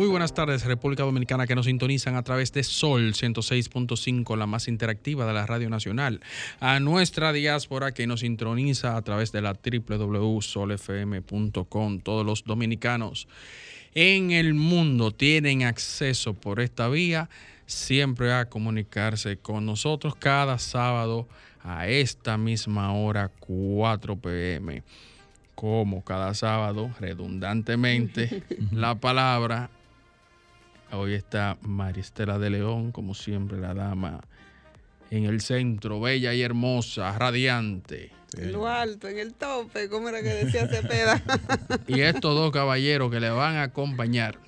Muy buenas tardes, República Dominicana, que nos sintonizan a través de Sol 106.5, la más interactiva de la Radio Nacional. A nuestra diáspora que nos sintoniza a través de la www.solfm.com. Todos los dominicanos en el mundo tienen acceso por esta vía siempre a comunicarse con nosotros cada sábado a esta misma hora, 4 pm. Como cada sábado, redundantemente, la palabra Hoy está Maristela de León, como siempre, la dama en el centro, bella y hermosa, radiante. En lo alto, en el tope, como era que decía Cepeda. Y estos dos caballeros que le van a acompañar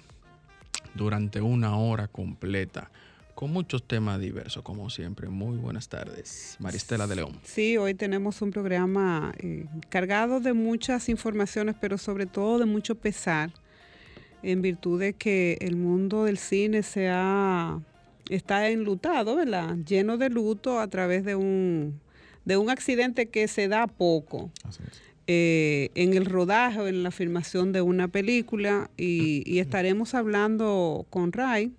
durante una hora completa, con muchos temas diversos, como siempre. Muy buenas tardes, Maristela de León. Sí, hoy tenemos un programa eh, cargado de muchas informaciones, pero sobre todo de mucho pesar, en virtud de que el mundo del cine se ha, está enlutado, ¿verdad? Lleno de luto a través de un, de un accidente que se da poco. eh, en el rodaje o en la filmación de una película y, y estaremos hablando con Ray,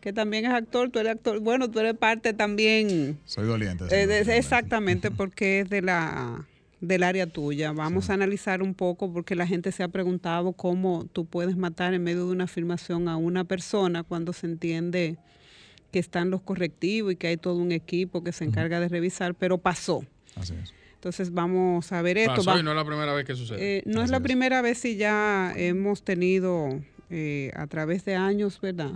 que también es actor, tú eres actor, bueno, tú eres parte también Soy doliente. eh, exactamente, porque es de la del área tuya. Vamos a analizar un poco porque la gente se ha preguntado cómo tú puedes matar en medio de una filmación a una persona cuando se entiende que están los correctivos y que hay todo un equipo que se encarga de revisar, pero pasó. Así es. Entonces vamos a ver esto. Pasó Va- y no es la primera vez que sucede. eh, no es la primera vez si ya hemos tenido eh, a través de años, ¿verdad?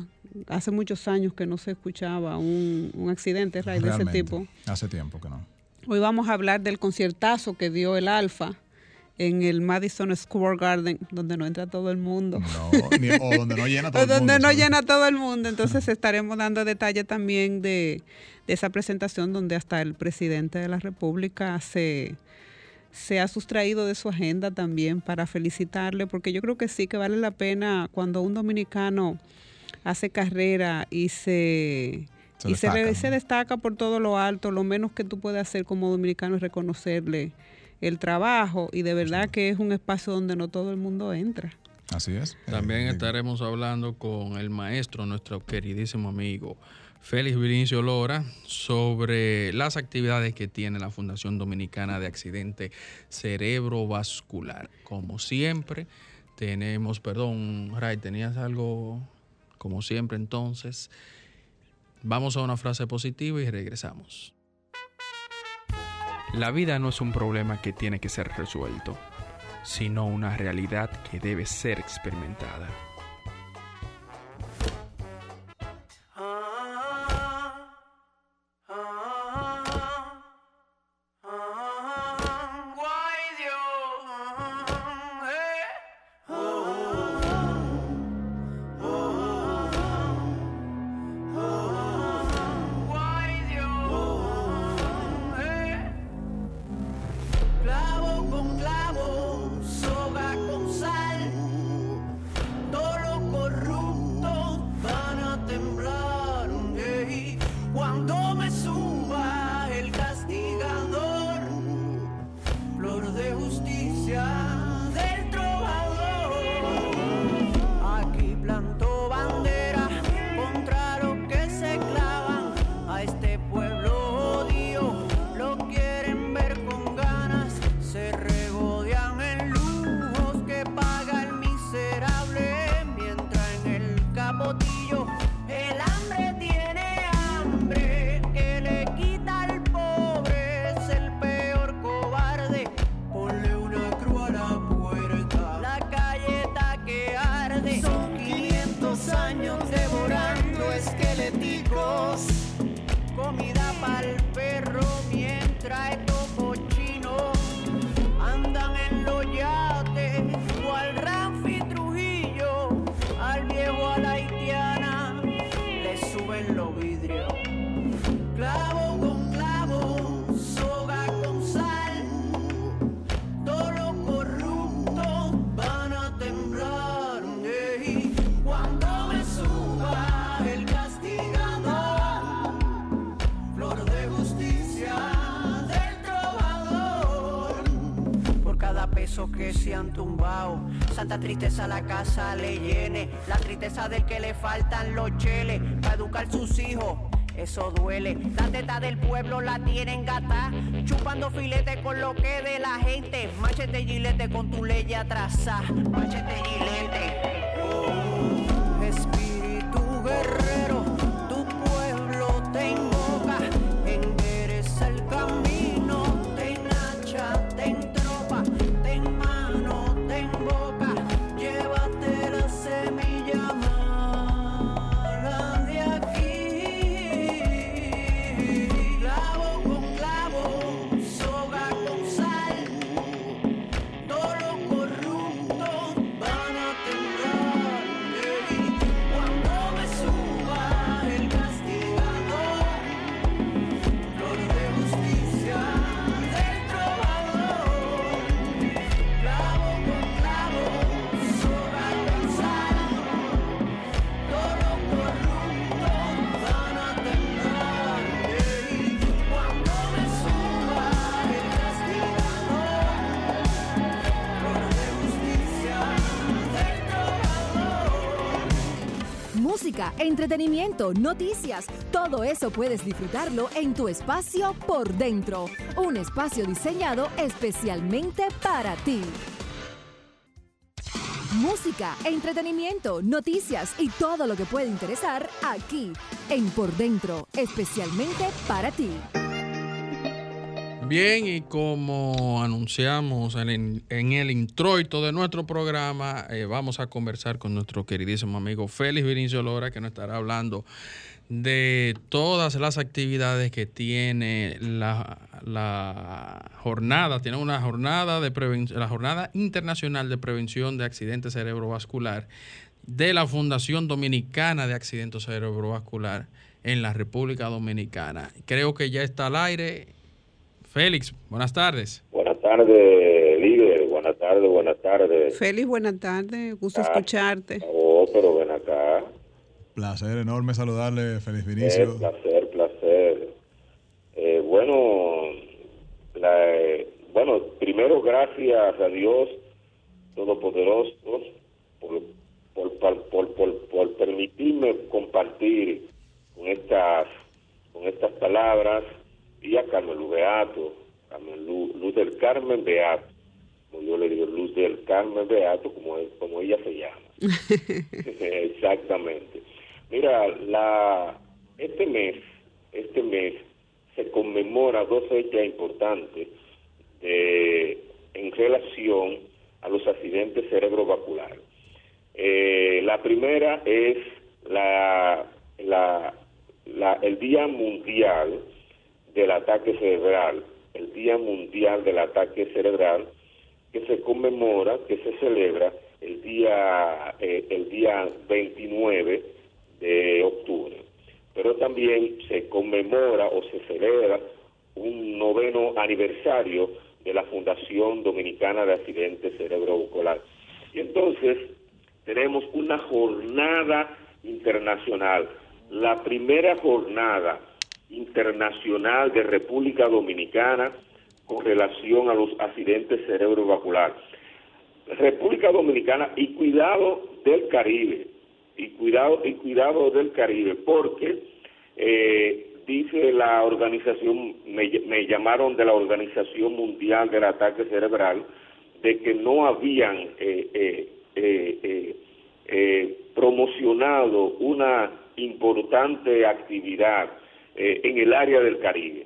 Hace muchos años que no se escuchaba un, un accidente Ray, de ese tipo. Hace tiempo que no. Hoy vamos a hablar del conciertazo que dio el Alfa en el Madison Square Garden, donde no entra todo el mundo. No, ni- o donde no llena todo O el donde mundo, no ¿sí? llena todo el mundo. Entonces estaremos dando detalle también de, de esa presentación donde hasta el presidente de la República se, se ha sustraído de su agenda también para felicitarle, porque yo creo que sí que vale la pena cuando un dominicano hace carrera y se, Se y se destaca por todo lo alto, lo menos que tú puedes hacer como dominicano es reconocerle el trabajo y de verdad que es un espacio donde no todo el mundo entra. Así es. También Eh, estaremos hablando con el maestro, nuestro queridísimo amigo Félix Vinicio Lora, sobre las actividades que tiene la Fundación Dominicana de Accidente Cerebrovascular. Como siempre, tenemos, perdón, Ray, ¿tenías algo? Como siempre, entonces, vamos a una frase positiva y regresamos. La vida no es un problema que tiene que ser resuelto, sino una realidad que debe ser experimentada. en los. Clavo con clavo, soga con sal. Todos los corruptos van a temblar. Cuando me suba el castigador, flor de justicia del trovador. Por cada peso que se han tumbado Santa tristeza la casa le llene, la tristeza del que le faltan los cheles para educar sus hijos. Eso duele, la teta del pueblo la tienen gata, chupando filete con lo que de la gente. Machete gilete con tu ley atrasada, machete gilete. Entretenimiento, noticias, todo eso puedes disfrutarlo en tu espacio por dentro. Un espacio diseñado especialmente para ti. Música, entretenimiento, noticias y todo lo que puede interesar aquí en Por Dentro, especialmente para ti. Bien, y como anunciamos en, el- introito de nuestro programa, eh, vamos a conversar con nuestro queridísimo amigo Félix Vinicio Lora, que nos estará hablando de todas las actividades que tiene la, jornada, tiene una jornada de prevención, la jornada internacional de prevención de accidentes cerebrovascular de la Fundación Dominicana de Accidentes Cerebrovascular en la República Dominicana. Creo que ya está al aire. Félix, buenas tardes. Buenas tardes, líder. Buenas tardes, buenas tardes. Félix, buenas tardes. Gusto escucharte. Oh, pero ven acá. Placer enorme saludarle, feliz Eh, Vinicio. placer, placer. Eh, bueno, la- eh, bueno, primero gracias a Dios Todopoderoso por, por, por, por, por- por permitirme compartir con estas, con estas palabras y a Carmen Luz Beato, Carmen Luz, Luz del Carmen Beato, como yo le digo, Luz del Carmen Beato, como, es- como ella se llama. Exactamente. Mira, la este mes, este mes se conmemora dos fechas importantes de- en relación a los accidentes cerebrovasculares. Eh, la primera es la, la, la- el Día Mundial del Ataque Cerebral, el Día Mundial del Ataque Cerebral, que se conmemora, que se celebra el día, eh, el día 29 de octubre. Pero también se conmemora o se celebra un noveno aniversario de la Fundación Dominicana de Accidentes Cerebrovasculares. Y entonces tenemos una jornada internacional, la primera jornada internacional de República Dominicana con relación a los accidentes cerebrovasculares. República Dominicana y cuidado del Caribe, y cuidado, y cuidado del Caribe, porque eh, dice la organización, me, llamaron de la Organización Mundial del Ataque Cerebral, de que no habían eh, eh, eh, eh, eh, promocionado una importante actividad eh, en el área del Caribe,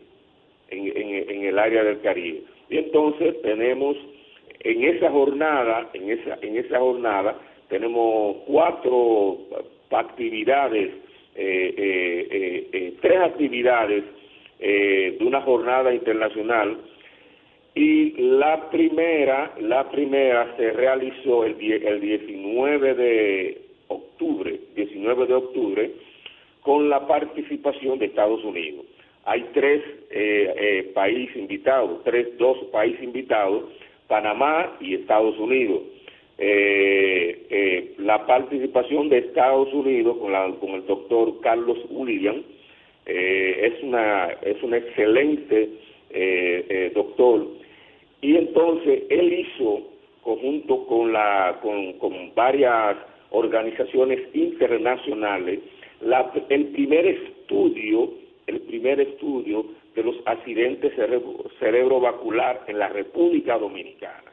en, en- el área del Caribe. Y entonces tenemos en esa jornada, en esa, en esa jornada tenemos cuatro actividades, eh, eh, eh, eh, tres actividades de una jornada internacional y la primera, la primera se realizó el, die- el 19 de octubre, 19 de octubre, con la participación de Estados Unidos. Hay tres eh, eh, países invitados, tres, dos países invitados, Panamá y Estados Unidos. Eh, eh, la participación de Estados Unidos con, la- con el doctor Carlos William eh, es una es un excelente doctor y entonces él hizo conjunto con, la, con, con varias organizaciones internacionales, la, el primer estudio, el primer estudio de los accidentes cerebro, cerebrovascular en la República Dominicana.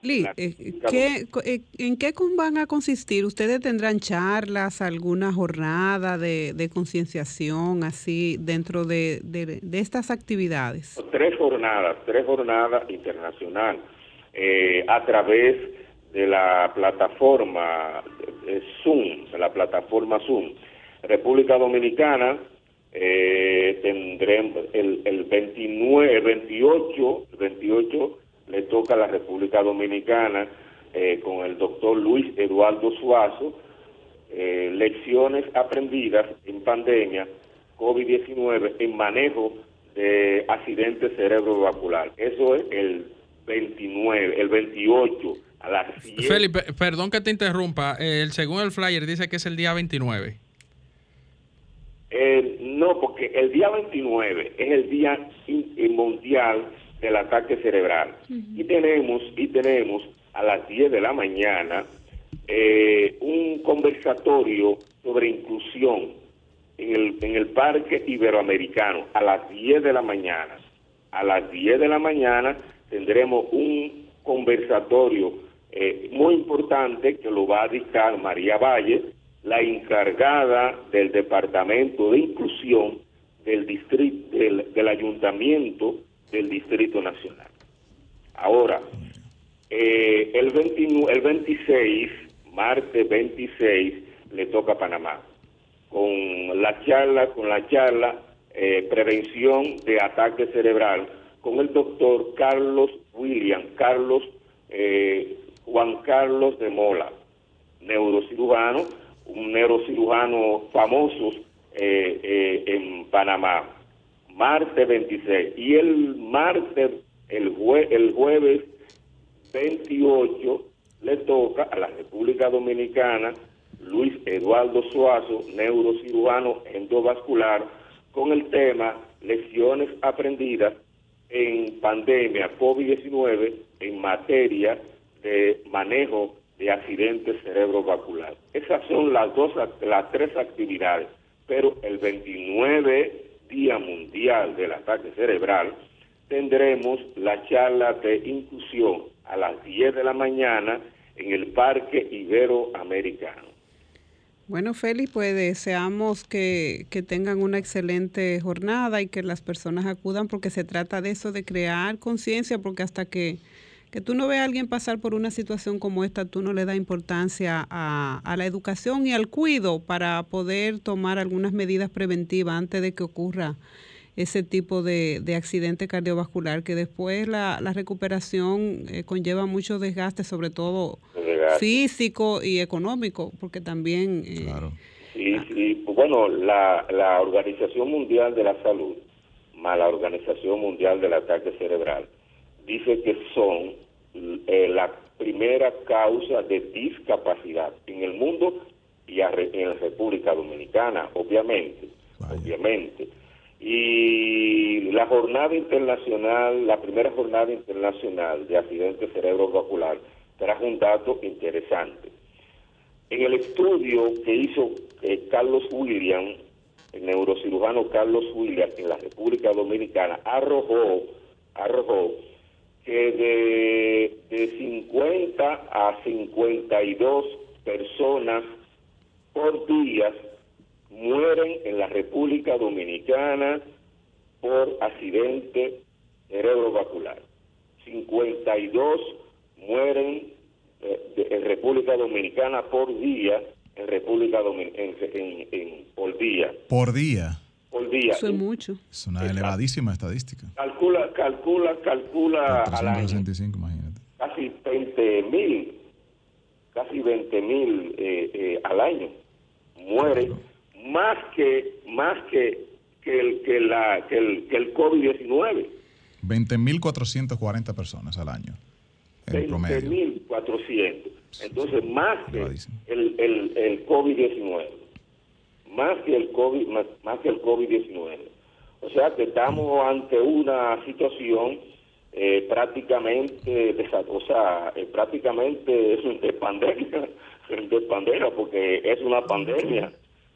Lee, eh, ¿qué, eh, ¿en qué van a consistir? ¿Ustedes tendrán charlas, alguna jornada de, de concienciación así dentro de, de- de estas actividades? Tres jornadas, tres jornadas internacional eh, a través de la plataforma eh, Zoom, de la plataforma Zoom. República Dominicana eh, tendremos el, el 29, 28, 28 le toca a la República Dominicana eh, con el doctor Luis Eduardo Suazo, eh, lecciones aprendidas en pandemia COVID-19 en manejo de accidentes cerebrovascular. Eso es el 29, el 28 a las 10. Felipe, perdón que te interrumpa. El, según el flyer dice que es el día 29. Eh, no, porque el día 29 es el día in- mundial del ataque cerebral. Y tenemos y tenemos a las 10 de la mañana eh, un conversatorio sobre inclusión en el, en el Parque Iberoamericano a las 10 de la mañana. A las 10 de la mañana tendremos un conversatorio eh, muy importante que lo va a dictar María Valle, la encargada del Departamento de Inclusión del, distrito, del, Ayuntamiento del Distrito Nacional. Ahora, eh, el, 29 el 26, martes 26, le toca a Panamá con la charla, con la charla eh, prevención de ataque cerebral con el doctor Carlos William, Carlos eh, Juan Carlos de Mola, neurocirujano, un neurocirujano famoso eh, eh, en Panamá, martes 26 y el martes, el, jue- el jueves 28 le toca a la República Dominicana Luis Eduardo Suazo, neurocirujano endovascular, con el tema Lecciones aprendidas en pandemia COVID-19 en materia de manejo de accidentes cerebrovascular. Esas son las dos, las tres actividades, pero el 29 Día Mundial del Ataque Cerebral tendremos la charla de inclusión a las 10 de la mañana en el Parque Iberoamericano. Bueno, Félix, pues deseamos que, que tengan una excelente jornada y que las personas acudan porque se trata de eso, de crear conciencia, porque hasta que, que tú no veas a alguien pasar por una situación como esta, tú no le das importancia a, a la educación y al cuido para poder tomar algunas medidas preventivas antes de que ocurra ese tipo de, de accidente cardiovascular, que después la, la recuperación eh, conlleva mucho desgaste, sobre todo Desgaste. físico y económico, porque también... eh, Sí, sí. Pues Bueno, la, la Organización Mundial de la Salud, más la Organización Mundial del Ataque Cerebral, dice que son eh, la primera causa de discapacidad en el mundo y en la República Dominicana, obviamente, obviamente. Y la jornada internacional, la primera jornada internacional de accidentes cerebrovascular, trajo un dato interesante. En el estudio que hizo eh, Carlos William, el neurocirujano Carlos William en la República Dominicana, arrojó, arrojó que de, de 50 a 52 personas por día mueren en la República Dominicana por accidente cerebrovascular. 52 mueren eh, de- en República Dominicana por día, en República Dominicana, en, por día, Por día. Por día. Eso es mucho. Es una elevadísima estadística. Calcula, calcula, calcula al año 365, imagínate. casi 20 mil, casi 20 mil eh, eh, al año mueren más que más que que el que la que el, que el COVID-19. 20.440 personas al año. En promedio. 20.400. Entonces, más que el, el, el COVID-19. Más que el COVID, más, más que el COVID-19. O sea que estamos ante una situación eh, prácticamente, o sea, eh, prácticamente es de pandemia, de pandemia, porque es una pandemia.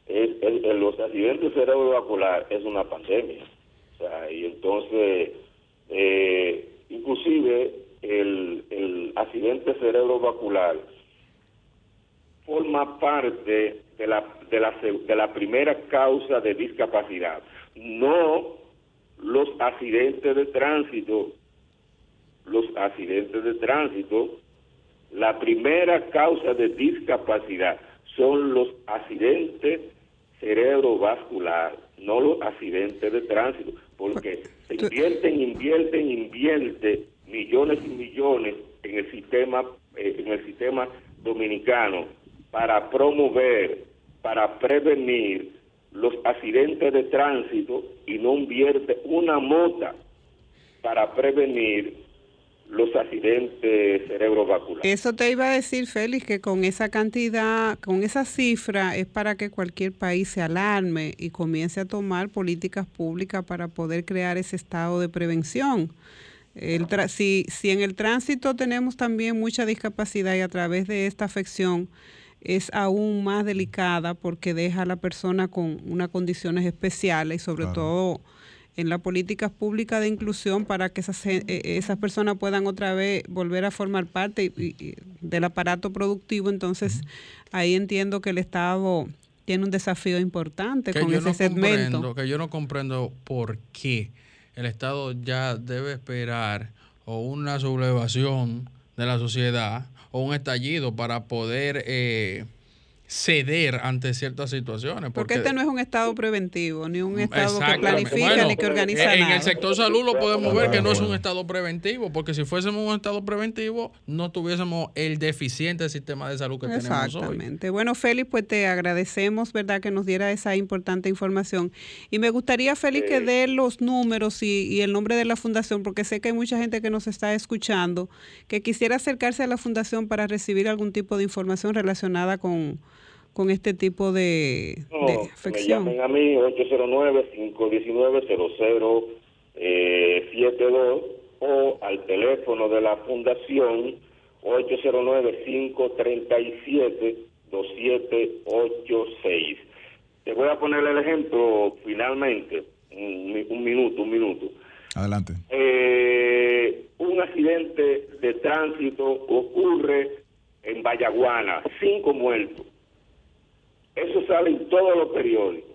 Es, los accidentes cerebrovascular es una pandemia. O sea, y entonces, eh, inclusive el, el accidente cerebrovascular forma parte de la, de, la, de la primera causa de discapacidad. No los accidentes de tránsito, los accidentes de tránsito, la primera causa de discapacidad son los accidentes cerebrovascular, no los accidentes de tránsito, porque se invierten, invierten, invierten millones y millones en el sistema, eh, en el sistema dominicano para promover, para prevenir los accidentes de tránsito y no invierte una mota para prevenir los accidentes cerebrovasculares. Eso te iba a decir, Félix, que con esa cantidad, con esa cifra, es para que cualquier país se alarme y comience a tomar políticas públicas para poder crear ese estado de prevención. Si en el tránsito tenemos también mucha discapacidad y a través de esta afección es aún más delicada porque deja a la persona con unas condiciones especiales y sobre todo en las políticas públicas de inclusión para que esas, eh, esas personas puedan otra vez volver a formar parte del aparato productivo. Entonces, ahí entiendo que el Estado tiene un desafío importante con ese segmento. Que yo no comprendo por qué el Estado ya debe esperar o una sublevación de la sociedad o un estallido para poder eh, ceder ante ciertas situaciones. Porque, este no es un estado preventivo, ni un estado que planifica, ni que organiza en el sector salud lo podemos ver que no es un estado preventivo, porque si fuésemos un estado preventivo, no tuviésemos el deficiente sistema de salud que tenemos hoy. Exactamente. Bueno, Félix, pues te agradecemos, ¿verdad?, que nos diera esa importante información. Y me gustaría, Félix, que dé los números y, y el nombre de la fundación, porque sé que hay mucha gente que nos está escuchando que quisiera acercarse a la fundación para recibir algún tipo de información relacionada con con este tipo de, no, Me llamen a mí 809-519-0072 eh, o al teléfono de la fundación 809-537-2786. Te voy a poner el ejemplo finalmente, un, minuto, un minuto. Adelante. Eh, un accidente de tránsito ocurre en Vallaguana, cinco muertos eso sale en todos los periódicos.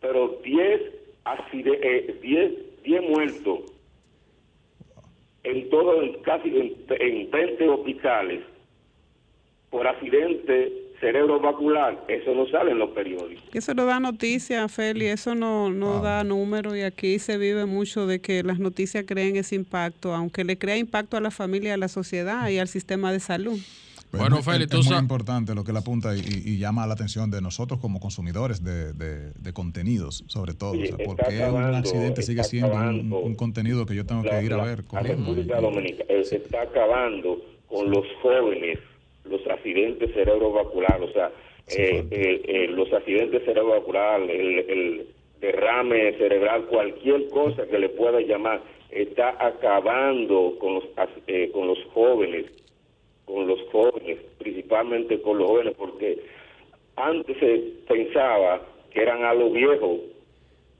Pero 10 eh, muertos en todo, casi en, 20 hospitales por accidente cerebrovascular, eso no sale en los periódicos. Eso no da noticia, Feli, eso no, no da número y aquí se vive mucho de que las noticias creen ese impacto, aunque le crea impacto a la familia, a la sociedad y al sistema de salud. Pues bueno, Félix, es, muy importante lo que le apunta y, llama la atención de nosotros como consumidores de, de, contenidos, sobre todo. porque un accidente sigue siendo un, contenido que yo tengo que ir a ver. La República Dominicana eh, se está acabando con los jóvenes, los accidentes cerebrovasculares, o sea, eh, eh, los accidentes cerebrovasculares, el, el derrame cerebral, cualquier cosa que le pueda llamar, está acabando con los, con los jóvenes con los jóvenes, principalmente con los jóvenes, porque antes se pensaba que eran a los viejos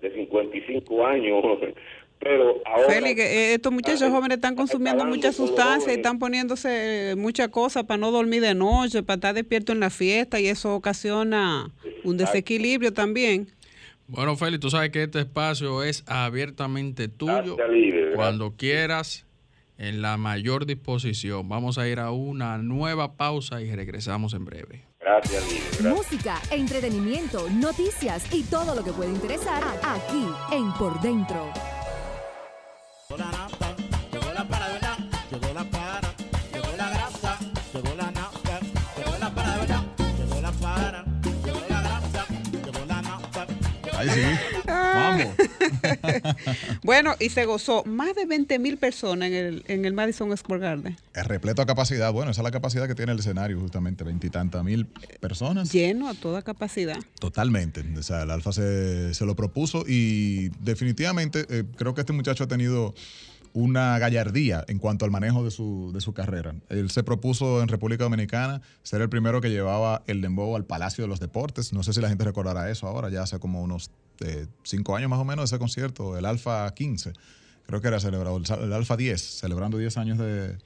de 55 años, pero ahora... Félix, eh, estos muchachos jóvenes están consumiendo mucha sustancia y están poniéndose muchas cosas para no dormir de noche, para estar despierto en la fiesta y eso ocasiona un desequilibrio también. Bueno, Félix, tú sabes que este espacio es abiertamente tuyo. Cuando quieras en la mayor disposición. Vamos a ir a una nueva pausa y regresamos en breve. Gracias, Música, entretenimiento, noticias y todo lo que puede interesar aquí en Por Dentro. bueno, y se gozó más de 20 mil personas en el, en el Madison Square Garden. Es repleto a capacidad. Bueno, esa es la capacidad que tiene el escenario, justamente, veintitantas mil personas. Lleno a toda capacidad. Totalmente. O sea, el Alfa se, se lo propuso y definitivamente eh, creo que este muchacho ha tenido una gallardía en cuanto al manejo de su, de su carrera. Él se propuso en República Dominicana ser el primero que llevaba el dembow al Palacio de los Deportes. No sé si la gente recordará eso ahora, ya hace como unos eh, cinco años más o menos de ese concierto, el Alfa 15, creo que era celebrado, el Alfa 10, celebrando 10 años de,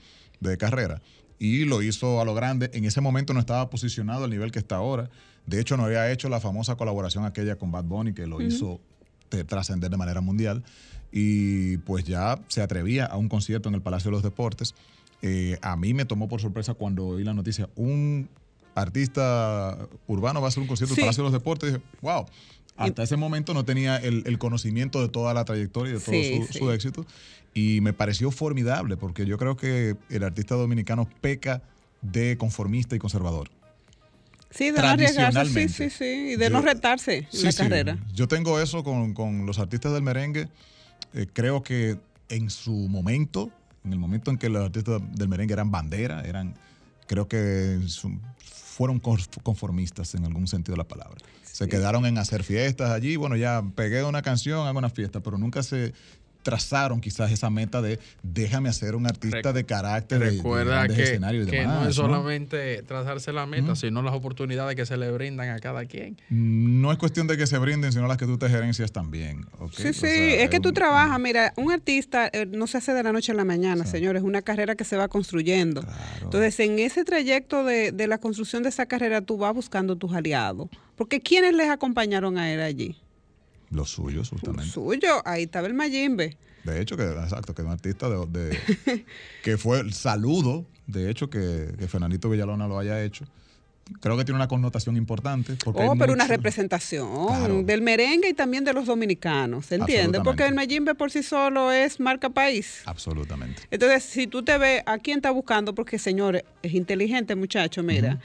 de carrera. Y lo hizo a lo grande. En ese momento no estaba posicionado al nivel que está ahora. De hecho, no había hecho la famosa colaboración aquella con Bad Bunny que lo hizo trascender de manera mundial y pues ya se atrevía a un concierto en el Palacio de los Deportes. Eh, a mí me tomó por sorpresa cuando oí la noticia, un artista urbano va a hacer un concierto en el Palacio de los Deportes. Y dije, wow, hasta ese momento no tenía el, conocimiento de toda la trayectoria y de todo su, su, éxito. Y me pareció formidable porque yo creo que el artista dominicano peca de conformista y conservador. Sí, de no arriesgarse, sí, sí, sí, y de no retarse en la carrera. Yo tengo eso con, con los artistas del merengue eh, creo que en su momento, en el momento en que los artistas del merengue eran bandera, eran, creo que fueron conformistas en algún sentido de la palabra. Se quedaron en hacer fiestas allí, bueno, ya pegué una canción, hago una fiesta, pero nunca se trazaron quizás esa meta de déjame hacer un artista de carácter recuerda de, que, que no es solamente trazarse la meta sino las oportunidades que se le brindan a cada quien. No es cuestión de que se brinden sino las que tú te gerencias también sí sí es, que tú trabajas mira un artista eh, no se hace de la noche a la mañana señores es una carrera que se va construyendo. Entonces en ese trayecto de, de la construcción de esa carrera tú vas buscando tus aliados porque quiénes les acompañaron a él allí los suyos, justamente. Los suyos, ahí estaba el Mayimbe. De hecho, que exacto, que es un artista de, que fue el saludo, de hecho, que, que Fernandito Villalona lo haya hecho creo que tiene una connotación importante. oh, pero una representación del merengue y también de los dominicanos, ¿se entiende? Porque el Mayimbe por sí solo es marca país. Absolutamente. Entonces, si tú te ves, ¿a quién está buscando? Porque, señores, es inteligente, muchacho, mira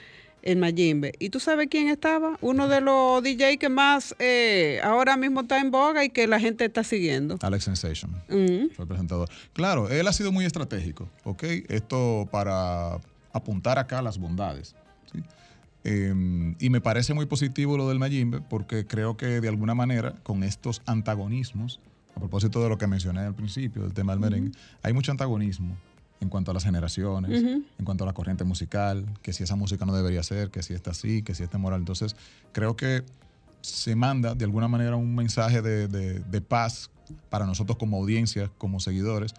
en Mayimbe. ¿Y tú sabes quién estaba? Uno de los DJ que más eh, ahora mismo está en boga y que la gente está siguiendo. Alex Sensation. Fue el presentador. Claro, él ha sido muy estratégico, ¿ok? Esto para apuntar acá las bondades. Em, y me parece muy positivo lo del Mayimbe porque creo que de alguna manera con estos antagonismos, a propósito de lo que mencioné al principio, del tema del merengue, hay mucho antagonismo en cuanto a las generaciones, en cuanto a la corriente musical, que si esa música no debería ser, que si está así, que si está moral. Entonces, creo que se manda de alguna manera un mensaje de, paz para nosotros como audiencia, como seguidores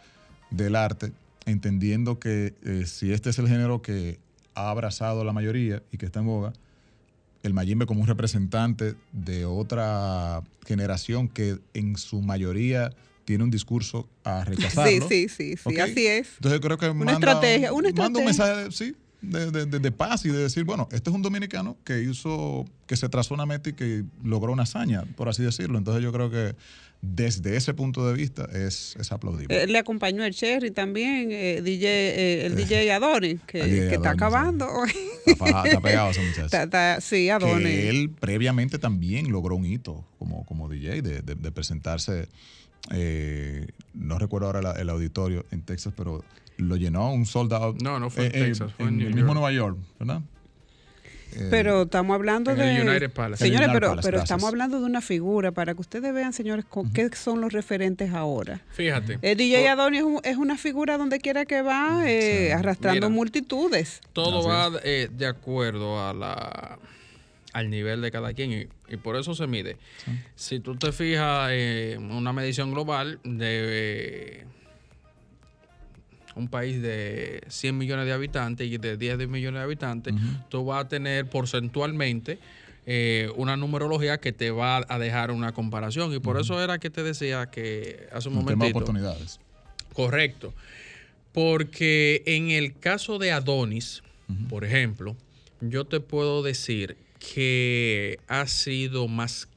del arte, entendiendo que eh, si este es el género que ha abrazado a la mayoría y que está en boga, el Mayimbe como un representante de otra generación que en su mayoría tiene un discurso a rechazarlo. Sí, sí, sí, sí así es. Entonces creo que una estrategia, una estrategia. manda un mensaje, sí, de, de, de, paz y de decir, bueno, este es un dominicano que hizo, que se trazó una meta y que logró una hazaña, por así decirlo. Entonces yo creo que desde ese punto de vista es, es aplaudible. Eh, le acompañó el Cherry también, eh, DJ, eh, el DJ Adonis, que, está acabando. Está, está, pegado ese muchacho. sí, Adonis. Que él previamente también logró un hito como, como DJ de, de presentarse eh, no recuerdo ahora el auditorio en Texas, pero lo llenó un soldado. No, no fue en eh, Texas, fue en, el mismo Nueva York, ¿verdad? Eh, pero estamos hablando de. United Palace. Señores, pero, pero estamos hablando de una figura para que ustedes vean, señores, qué son los referentes ahora. Fíjate. El DJ Adonis es, una figura donde quiera que va, arrastrando multitudes. Todo va de acuerdo a la al nivel de cada quien y, por eso se mide. Si tú te fijas en una medición global de un país de 100 millones de habitantes y de 10 millones de habitantes, tú vas a tener porcentualmente eh, una numerología que te va a dejar una comparación. Y por eso era que te decía que hace un, momento. Tema de oportunidades. Correcto. Porque en el caso de Adonis, por ejemplo, yo te puedo decir que ha sido más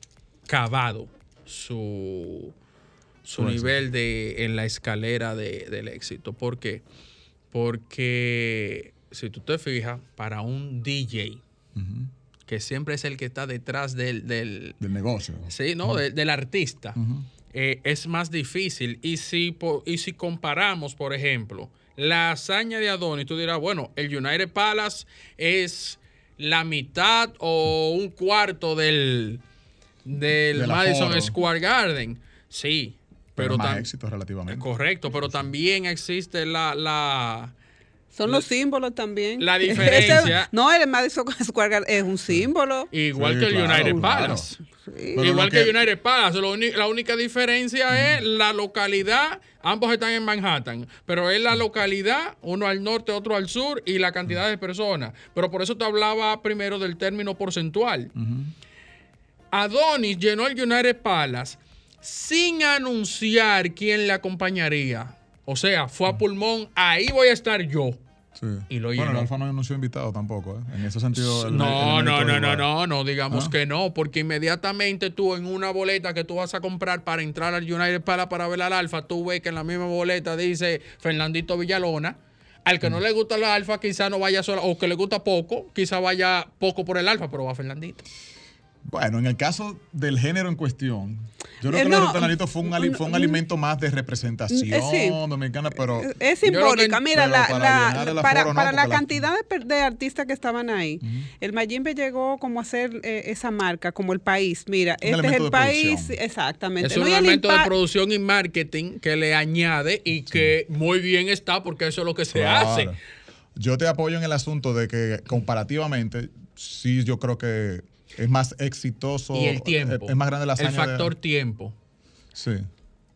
cavado su, su nivel de, en la escalera del éxito. ¿Por qué? Porque si tú te fijas, para un DJ, que siempre es el que está detrás del... Del, negocio. Sí, ¿no? del artista. Eh, es más difícil. Y si, y si comparamos, por ejemplo, la hazaña de Adonis, tú dirás, bueno, el United Palace es la mitad o un cuarto del, del Madison Square Garden. Sí, pero, más éxito relativamente. Correcto, pero también existe la, la son los símbolos también. La diferencia. no, el Madison Square Garden es un símbolo. Igual que el United Palace. Igual que United Palace. La única diferencia es la localidad. Ambos están en Manhattan, pero es la localidad, uno al norte, otro al sur, y la cantidad de personas. Pero por eso te hablaba primero del término porcentual. Adonis llenó el United Palace sin anunciar quién le acompañaría. O sea, fue a pulmón, ahí voy a estar yo. Sí. Y lo bueno, el Alfa no anunció invitado tampoco, ¿eh? En ese sentido. no, no, no, no, no, no, digamos ah. que no, porque inmediatamente tú en una boleta que tú vas a comprar para entrar al United para, para ver al Alfa, tú ves que en la misma boleta dice Fernandito Villalona. Al que no mm. le gusta el Alfa, quizá no vaya solo, o que le gusta poco, quizá vaya poco por el Alfa, pero va Fernandito. Bueno, en el caso del género en cuestión, yo creo eh, que no, los fue un, fue un alimento más de representación eh, dominicana, pero... Es simbólica. Mira, para, la, cantidad de, artistas que estaban ahí, el Mayimbe llegó como a hacer eh, esa marca, como el país. Mira, este es el país, exactamente. Es un elemento de producción y marketing que le añade y que muy bien está porque eso es lo que se hace. Yo te apoyo en el asunto de que comparativamente, sí, yo creo que es más exitoso. Y el tiempo. Es más grande la El factor tiempo. Sí.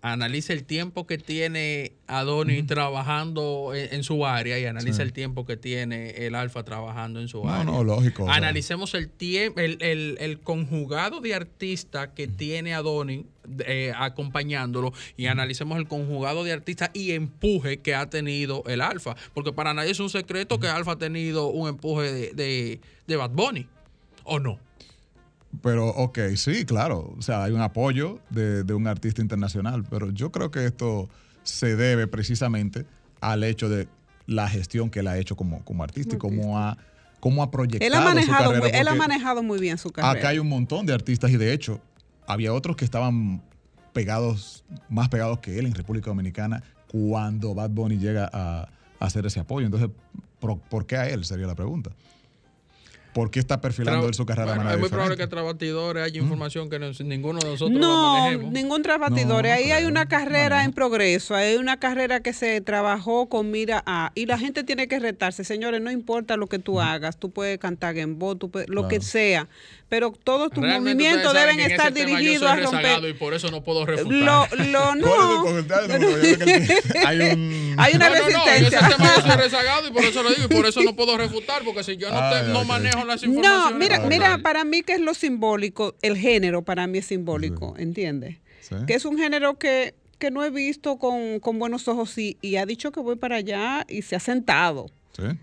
Analiza el tiempo que tiene Adonis trabajando en, su área y analiza el tiempo que tiene el Alfa trabajando en su área. No, no, lógico. Analicemos el tiempo, el, el, conjugado de artistas que tiene Adonis eh, acompañándolo y analicemos el conjugado de artistas y empuje que ha tenido el Alfa. Porque para nadie es un secreto que Alfa ha tenido un empuje de, de, de Bad Bunny. ¿O no? Pero, ok, sí, claro. O sea, hay un apoyo de, un artista internacional, pero yo creo que esto se debe precisamente al hecho de la gestión que él ha hecho como, como artista y cómo ha, cómo ha proyectado él ha manejado, su carrera. Él ha manejado muy bien su carrera. Acá hay un montón de artistas y de hecho había otros que estaban pegados, más pegados que él en República Dominicana cuando Bad Bunny llega a, hacer ese apoyo. Entonces, ¿por, qué a él? Sería la pregunta. ¿Por qué está perfilando él su carrera de manera Es muy probable que tras batidores haya información que ninguno de nosotros no, ningún tras batidores. Ahí hay una carrera en progreso, hay una carrera que se trabajó con mira a... Y la gente tiene que retarse. Señores, no importa lo que tú hagas, tú puedes cantar en voz, lo que sea, pero todos tus movimientos deben estar dirigidos a romper. Y por eso no puedo refutar. Lo, lo no. hay, un... hay una resistencia. No, no, yo soy rezagado y por eso lo digo y por eso no puedo refutar porque si yo no, te, no manejo las informaciones. No, mira, mira, para mí que es lo simbólico, el género para mí es simbólico, ¿entiendes? Que es un género que que no he visto con, con buenos ojos y, y ha dicho que voy para allá y se ha sentado.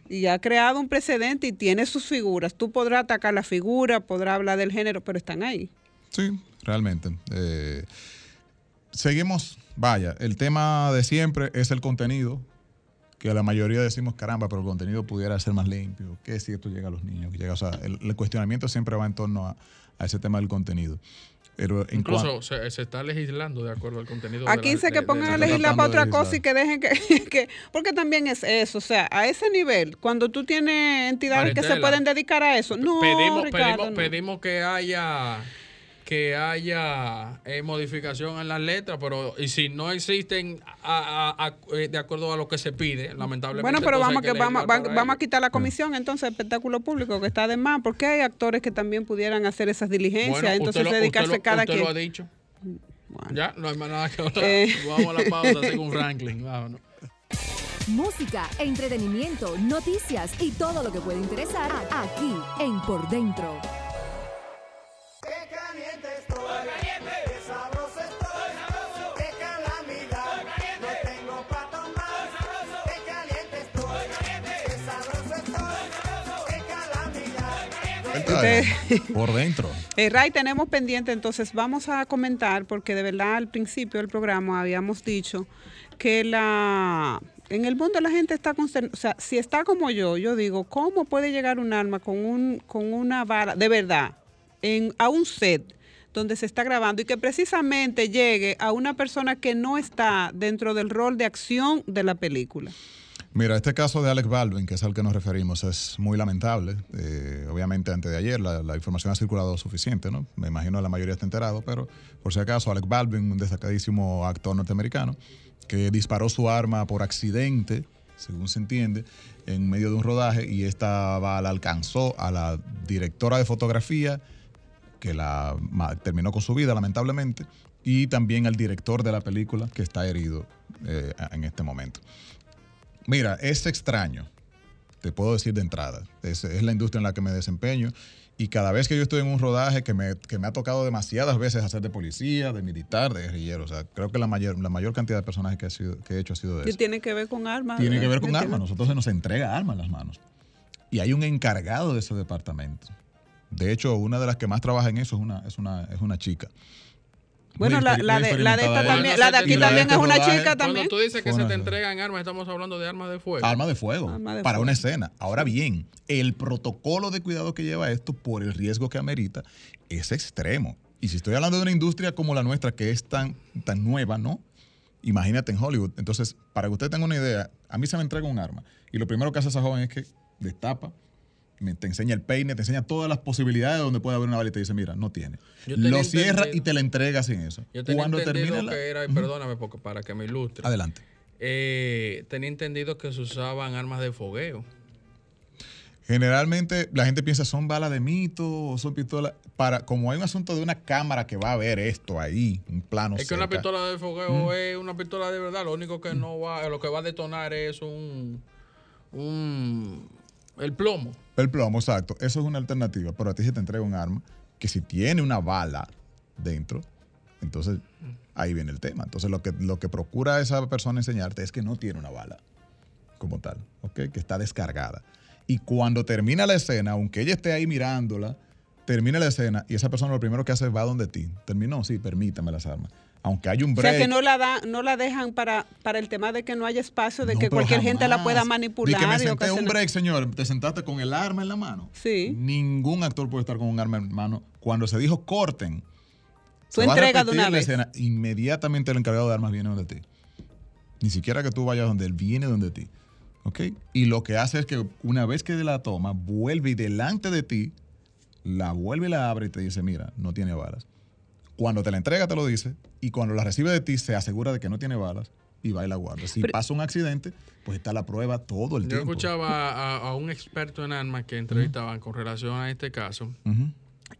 Y ha creado un precedente y tiene sus figuras. Tú podrás atacar la figura, podrás hablar del género, pero están ahí. Sí, realmente. Eh, seguimos, vaya, el tema de siempre es el contenido, que la mayoría decimos, caramba, pero el contenido pudiera ser más limpio. ¿Qué si esto llega a los niños? Llega, o sea, el, cuestionamiento siempre va en torno a, a ese tema del contenido. Incluso se, está legislando de acuerdo al contenido. Aquí se que pongan a legislar para otra cosa y que dejen que, Porque también es eso, o sea, a ese nivel, cuando tú tienes entidades que se pueden dedicar a eso, no, pedimos, pedimos que haya que haya eh, modificación en las letras, pero y si no existen eh, de acuerdo a lo que se pide, lamentablemente. Bueno, pero vamos, que, vamos, vamos a quitar la comisión entonces de espectáculo público que está de más, porque hay actores que también pudieran hacer esas diligencias, entonces dedicarse cada usted quien. lo ha dicho. Ya, no hay más nada que hablar. Eh. Vamos a la pausa según Franklin. Vámonos. Música, entretenimiento, noticias y todo lo que puede interesar aquí en Por Dentro. por dentro. Eh, Ray, tenemos pendiente, entonces vamos a comentar, porque de verdad al principio del programa habíamos dicho que la en el mundo la gente está o sea, si está como yo, yo digo, ¿cómo puede llegar un arma con un con una vara de verdad en a un set donde se está grabando y que precisamente llegue a una persona que no está dentro del rol de acción de la película? Mira, este caso de Alex Baldwin, que es al que nos referimos, es muy lamentable. Eh, obviamente, antes de ayer la, información ha circulado suficiente, ¿no? Me imagino la mayoría está enterado, pero por si acaso, Alex Baldwin, un destacadísimo actor norteamericano, que disparó su arma por accidente, según se entiende, en medio de un rodaje y esta bala alcanzó a la directora de fotografía, que la terminó con su vida, lamentablemente, y también al director de la película, que está herido eh, en este momento. Mira, es extraño, te puedo decir de entrada. Es, la industria en la que me desempeño. Y cada vez que yo estoy en un rodaje que me, que me ha tocado demasiadas veces hacer de policía, de militar, de guerrillero. O sea, creo que la mayor, la mayor cantidad de personajes que, he hecho ha sido de eso. ¿Y tiene que ver con armas? Tiene que ver con armas. Nosotros se nos entrega armas en las manos. Y hay un encargado de ese departamento. De hecho, una de las que más trabaja en eso es una, es una, es una chica. Bueno, la, la, de, la de esta también, la de aquí también es una chica también. Cuando tú dices que se te entregan armas, estamos hablando de armas de fuego. Armas de fuego, para una escena. Ahora bien, el protocolo de cuidado que lleva esto por el riesgo que amerita es extremo. Y si estoy hablando de una industria como la nuestra, que es tan, tan nueva, ¿no? Imagínate en Hollywood. Entonces, para que usted tenga una idea, a mí se me entrega un arma. Y lo primero que hace esa joven es que destapa te enseña el peine, te enseña todas las posibilidades donde puede haber una bala y te dice, mira, no tiene. Lo cierra y te la entrega sin eso. Yo tenía Cuando entendido que era, perdóname porque, para que me ilustre. Adelante. Eh, tenía entendido que se usaban armas de fogueo. Generalmente la gente piensa son balas de mito o son pistolas. Para, como hay un asunto de una cámara que va a ver esto ahí, un plano. Es que una pistola de fogueo es una pistola de verdad. Lo único que no va, lo que va a detonar es un, un el plomo. El plomo, exacto. Eso es una alternativa. Pero a ti se te entrega un arma que si tiene una bala dentro, entonces ahí viene el tema. Entonces lo que, lo que procura esa persona enseñarte es que no tiene una bala como tal, ¿ok? Que está descargada. Y cuando termina la escena, aunque ella esté ahí mirándola, termina la escena y esa persona lo primero que hace es va donde ti. Terminó, sí, permítame las armas aunque hay un break. O sea, que no la, da, no la dejan para, para el tema de que no haya espacio, de que cualquier gente la pueda manipular. que me senté un break, señor, te sentaste con el arma en la mano. Sí. Ningún actor puede estar con un arma en mano. Cuando se dijo corten, tú entregas de una vez. Escena, inmediatamente el encargado de armas viene donde ti. Ni siquiera que tú vayas donde él, viene donde ti. ¿Ok? Y lo que hace es que una vez que la toma, vuelve y delante de ti, la vuelve y la abre y te dice, mira, no tiene balas. Cuando te la entrega te lo dice y cuando la recibe de ti se asegura de que no tiene balas y va y la guarda. Si pasa un accidente, pues está la prueba todo el tiempo. Yo escuchaba a, un experto en armas que entrevistaban con relación a este caso.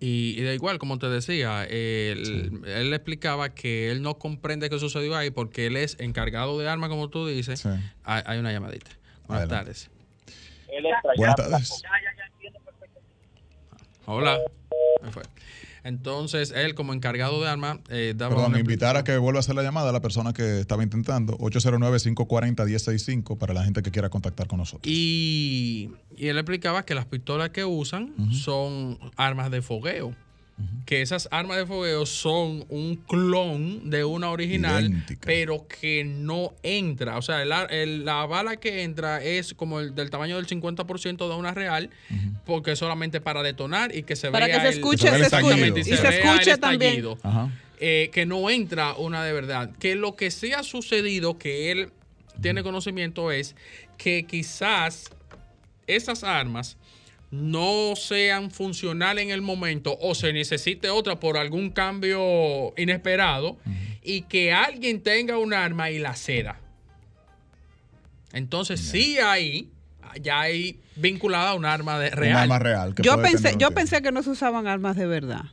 Y, da igual, como te decía, él, él, explicaba que él no comprende qué sucedió ahí porque él es encargado de armas, como tú dices. Hay, una llamadita. Buenas tardes. Buenas tardes. Hola. Entonces, él como encargado de armas eh, daba Perdón, invitar a que vuelva a hacer la llamada a la persona que estaba intentando, 809-540-1065 para la gente que quiera contactar con nosotros. Y, y él explicaba que las pistolas que usan son armas de fogueo que esas armas de fogueo son un clon de una original, pero que no entra. O sea, la bala que entra es como el del tamaño del 50% de una real, porque es solamente para detonar y que se para vea. Para que se escuche, se escuche. Y se, escuche también. Eh, que no entra una de verdad. Que lo que sí ha sucedido, que él tiene conocimiento, es que quizás esas armas no sean funcionales en el momento o se necesite otra por algún cambio inesperado y que alguien tenga un arma y la ceda. Entonces sí hay, ya hay vinculada a un arma de, real. Un arma real. yo pensé, yo pensé que no se usaban armas de verdad.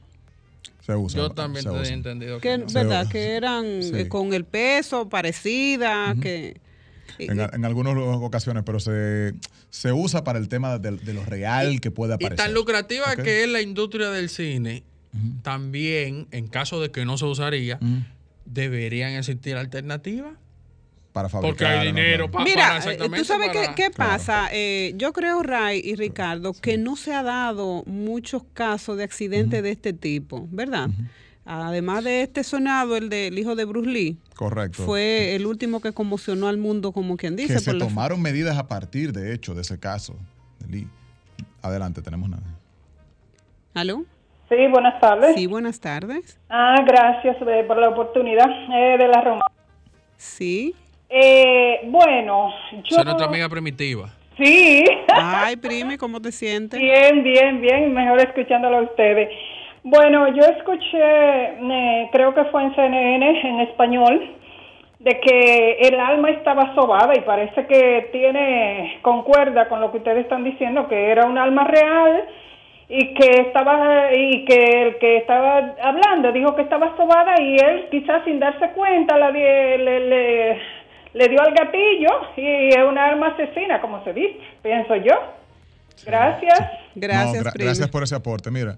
Se usan. Yo también he entendido que, verdad, que eran eh, con el peso parecida, que en, algunas ocasiones, pero se, se usa para el tema de, lo real que puede aparecer. Y tan lucrativa que es la industria del cine, también, en caso de que no se usaría, deberían existir alternativas. Para fabricar. Porque hay dinero para Mira, tú sabes qué, pasa. Eh, yo creo, Ray y Ricardo, que no se ha dado muchos casos de accidentes de este tipo, ¿verdad? Además de este sonado, el del hijo de Bruce Lee. Correcto. Fue el último que conmocionó al mundo, como quien dice. Que se tomaron medidas a partir, de hecho, de ese caso de Lee. Adelante, tenemos nada. ¿Aló? Sí, buenas tardes. Sí, buenas tardes. Ah, gracias eh, por la oportunidad eh, de la Roma. Sí. Eh, bueno, yo... Soy nuestra amiga primitiva. Sí. Ay, primi, ¿cómo te sientes? Bien, bien, bien, mejor escuchándolo a ustedes. Bueno, yo escuché, creo que fue en CNN, en español, de que el alma estaba sobada y parece que tiene, concuerda con lo que ustedes están diciendo, que era un alma real y que estaba y que el que estaba hablando dijo que estaba sobada y él quizás sin darse cuenta la le, le, le dio al gatillo y es una arma asesina como se dice pienso yo. Gracias. Gracias gracias por ese aporte mira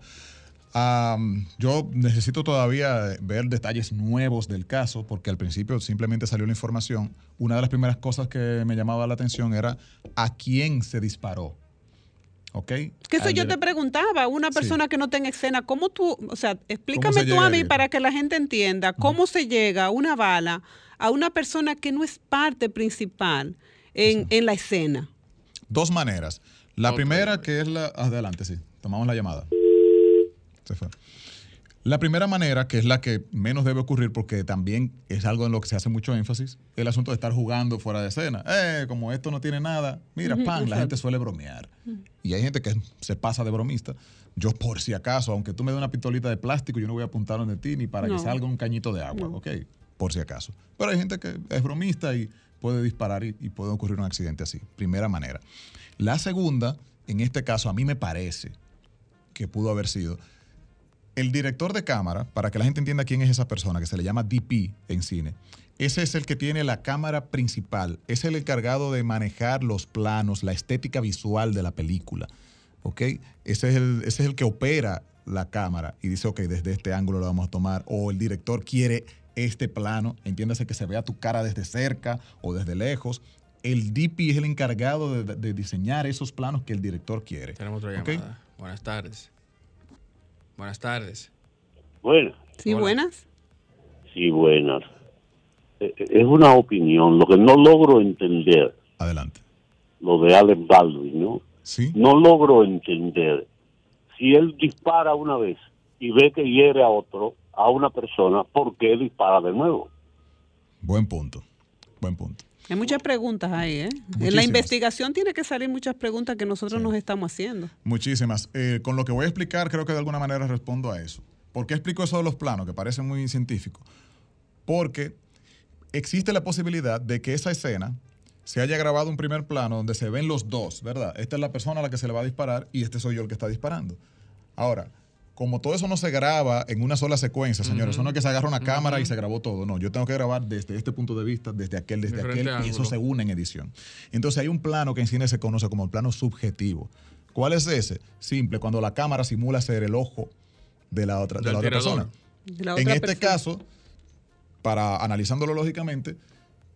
yo necesito todavía ver detalles nuevos del caso, porque al principio simplemente salió la información. Una de las primeras cosas que me llamaba la atención era a quién se disparó. ¿Ok? Que eso yo te preguntaba, una persona que no tenga escena, ¿cómo tú, o sea, explícame tú a mí para que la gente entienda cómo se llega una bala a una persona que no es parte principal en, en la escena? Dos maneras. La primera que es la... Adelante, sí. Tomamos la llamada. La primera manera, que es la que menos debe ocurrir porque también es algo en lo que se hace mucho énfasis, el asunto de estar jugando fuera de escena. Eh, como esto no tiene nada, mira, pan, la gente suele bromear. Y hay gente que se pasa de bromista. Yo, por si acaso, aunque tú me des una pistolita de plástico, yo no voy a apuntar donde ti ni para que salga un cañito de agua, ¿ok? Por si acaso. Pero hay gente que es bromista y puede disparar y puede ocurrir un accidente así. Primera manera. La segunda, en este caso, a mí me parece que pudo haber sido el director de cámara, para que la gente entienda quién es esa persona, que se le llama DP en cine, ese es el que tiene la cámara principal, es el encargado de manejar los planos, la estética visual de la película. ¿Ok? Ese es el, ese es el que opera la cámara y dice, ok, desde este ángulo lo vamos a tomar, o el director quiere este plano, entiéndase que se vea tu cara desde cerca o desde lejos. El DP es el encargado de, diseñar esos planos que el director quiere. Tenemos otra llamada. Buenas tardes. Buenas tardes. Buenas. Sí, buenas. Sí, buenas. Eh, eh, es una opinión, lo que no logro entender. Adelante. Lo de Alex Baldwin, ¿no? Sí. No logro entender. Si él dispara una vez y ve que hiere a otro, a una persona, ¿por qué dispara de nuevo? Buen punto. Buen punto. Hay muchas preguntas ahí, ¿eh? En la investigación tiene que salir muchas preguntas que nosotros nos estamos haciendo. Muchísimas. Eh, con lo que voy a explicar, creo que de alguna manera respondo a eso. ¿Por qué explico eso de los planos, que parece muy científico? Porque existe la posibilidad de que esa escena se haya grabado un primer plano donde se ven los dos, ¿verdad? Esta es la persona a la que se le va a disparar y este soy yo el que está disparando. Ahora, como todo eso no se graba en una sola secuencia, señores, eso no es que se agarra una cámara y se grabó todo, no, yo tengo que grabar desde este punto de vista, desde aquel, desde aquel, y eso se une en edición. Entonces hay un plano que en cine se conoce como el plano subjetivo. ¿Cuál es ese? Simple, cuando la cámara simula ser el ojo de la otra, de la otra persona. en este caso, para analizándolo lógicamente,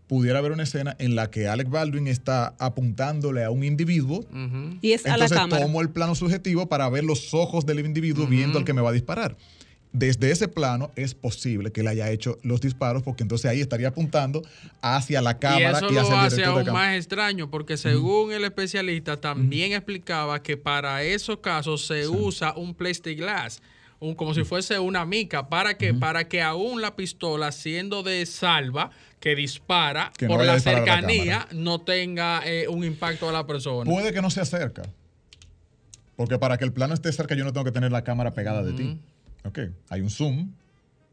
pudiera haber una escena en la que Alec Baldwin está apuntándole a un individuo. Y es a la cámara. tomo el plano subjetivo para ver los ojos del individuo viendo al que me va a disparar. Desde ese plano es posible que él haya hecho los disparos porque entonces ahí estaría apuntando hacia la cámara y, eso lo hace aún más extraño porque según el especialista también explicaba que para esos casos se usa un plastic glass como si fuese una mica, para que, para que aún la pistola, siendo de salva, que dispara por la cercanía, no tenga eh, un impacto a la persona. Puede que no se acerca. Porque para que el plano esté cerca, yo no tengo que tener la cámara pegada de ti. Ok, hay un zoom,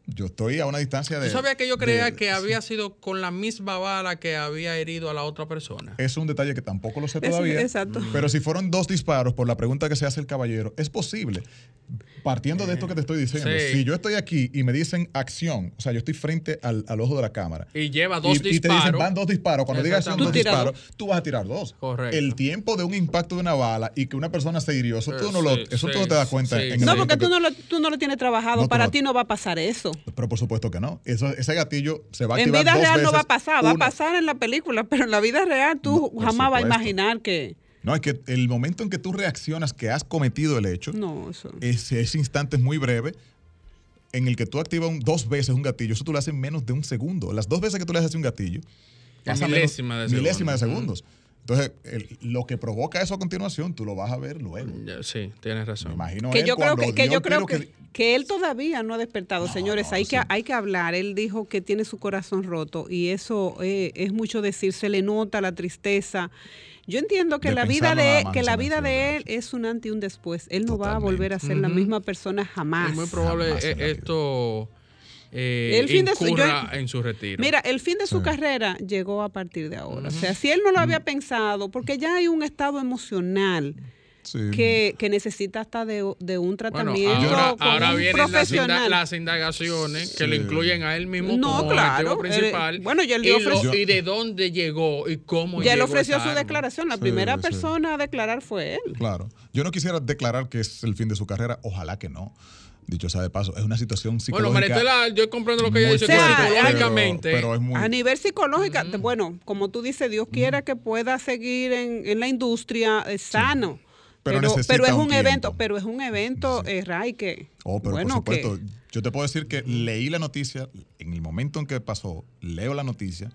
yo estoy a una distancia de. ¿Tú sabías que yo creía que había sido con la misma bala que había herido a la otra persona? Es un detalle que tampoco lo sé todavía. exacto. Pero si fueron dos disparos, por la pregunta que se hace el caballero, es posible partiendo de esto que te estoy diciendo, si yo estoy aquí y me dicen acción, o sea, yo estoy frente al, ojo de la cámara. Y lleva dos disparos. Y te dicen, van dos disparos. Cuando digas acción, dos disparos, tú vas a tirar dos. Correcto. El tiempo de un impacto de una bala y que una persona se hirió, eso tú no, lo, eso tú no te das cuenta. En no, porque tú, no lo, tú no lo tienes trabajado. Para ti no va a pasar eso. Pero por supuesto que no. Eso, ese gatillo se va a activar En vida real no va a pasar. Va a pasar en la película, pero en la vida real tú jamás vas a imaginar que no, es que el momento en que tú reaccionas que has cometido el hecho, no, eso. Ese, instante es muy breve en el que tú activas dos veces un gatillo, eso tú lo haces en menos de un segundo. Las dos veces que tú le haces un gatillo, pasa milésima, de, milésima de segundos. Entonces, lo que provoca eso a continuación, tú lo vas a ver luego. Sí, tienes razón. Me imagino que yo creo que, yo creo que que él todavía no ha despertado, señores, hay, que, hay que hablar. Él dijo que tiene su corazón roto y eso eh, es mucho decir, se le nota la tristeza. Yo entiendo que la vida de que la vida de él es un antes y un después. Él no va a volver a ser la misma persona jamás. Es muy probable eh, esto eh, el fin de su, en su retiro. Mira, el fin de su carrera llegó a partir de ahora. O sea, si él no lo había pensado, porque ya hay un estado emocional. Que, que, necesita hasta de, un tratamiento ahora, vienen las, indagaciones que le incluyen a él mismo como claro, principal bueno, ya y, de dónde llegó y cómo ya él ofreció su declaración la primera persona a declarar fue él. Claro. Yo no quisiera declarar que es el fin de su carrera ojalá que no. Dicho sea de paso, es una situación psicológica. Bueno, Maritela, yo comprendo lo que ella dice, psicológicamente. Pero, es muy... A nivel psicológico, bueno, como tú dices, Dios quiera que pueda seguir en, en la industria eh, sano. Pero, pero, es un, evento, pero es un evento, eh, Ray, que. Oh, pero por supuesto. Yo te puedo decir que leí la noticia, en el momento en que pasó, leo la noticia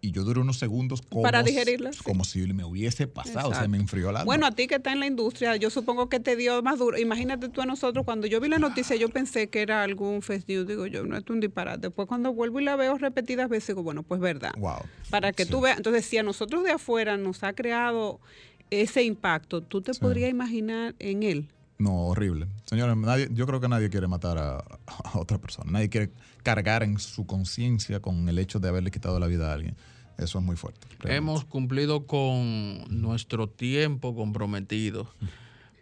y yo duré unos segundos como, para digerirla, como si me hubiese pasado, se me enfrió la Bueno, a ti que estás en la industria, yo supongo que te dio más duro. Imagínate tú a nosotros, cuando yo vi la noticia, yo pensé que era algún festivo, digo yo, no es un disparate. Después cuando vuelvo y la veo repetidas veces, digo, bueno, pues verdad. Wow. Para que tú veas, entonces si a nosotros de afuera nos ha creado ese impacto, ¿tú te podrías imaginar en él? No, horrible. Señores, nadie, yo creo que nadie quiere matar a, a otra persona. Nadie quiere cargar en su conciencia con el hecho de haberle quitado la vida a alguien. Eso es muy fuerte. Hemos cumplido con nuestro tiempo comprometido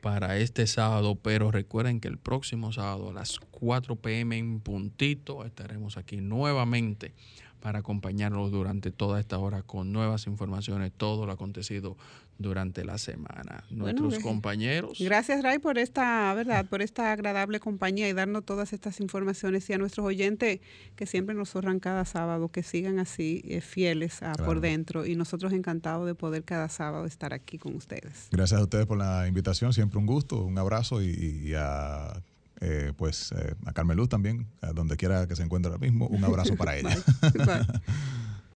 para este sábado, pero recuerden que el próximo sábado a las 4 pm en puntito estaremos aquí nuevamente para acompañarlos durante toda esta hora con nuevas informaciones, todo lo acontecido durante la semana. Nuestros compañeros. Gracias, Ray, por esta, ¿verdad? Por esta agradable compañía y darnos todas estas informaciones y a nuestros oyentes que siempre nos honran cada sábado, que sigan así eh, fieles a por dentro y nosotros encantados de poder cada sábado estar aquí con ustedes. Gracias a ustedes por la invitación, siempre un gusto, un abrazo y, a eh, pues eh, a Carmeluz también, a donde quiera que se encuentre ahora mismo, un abrazo para ella.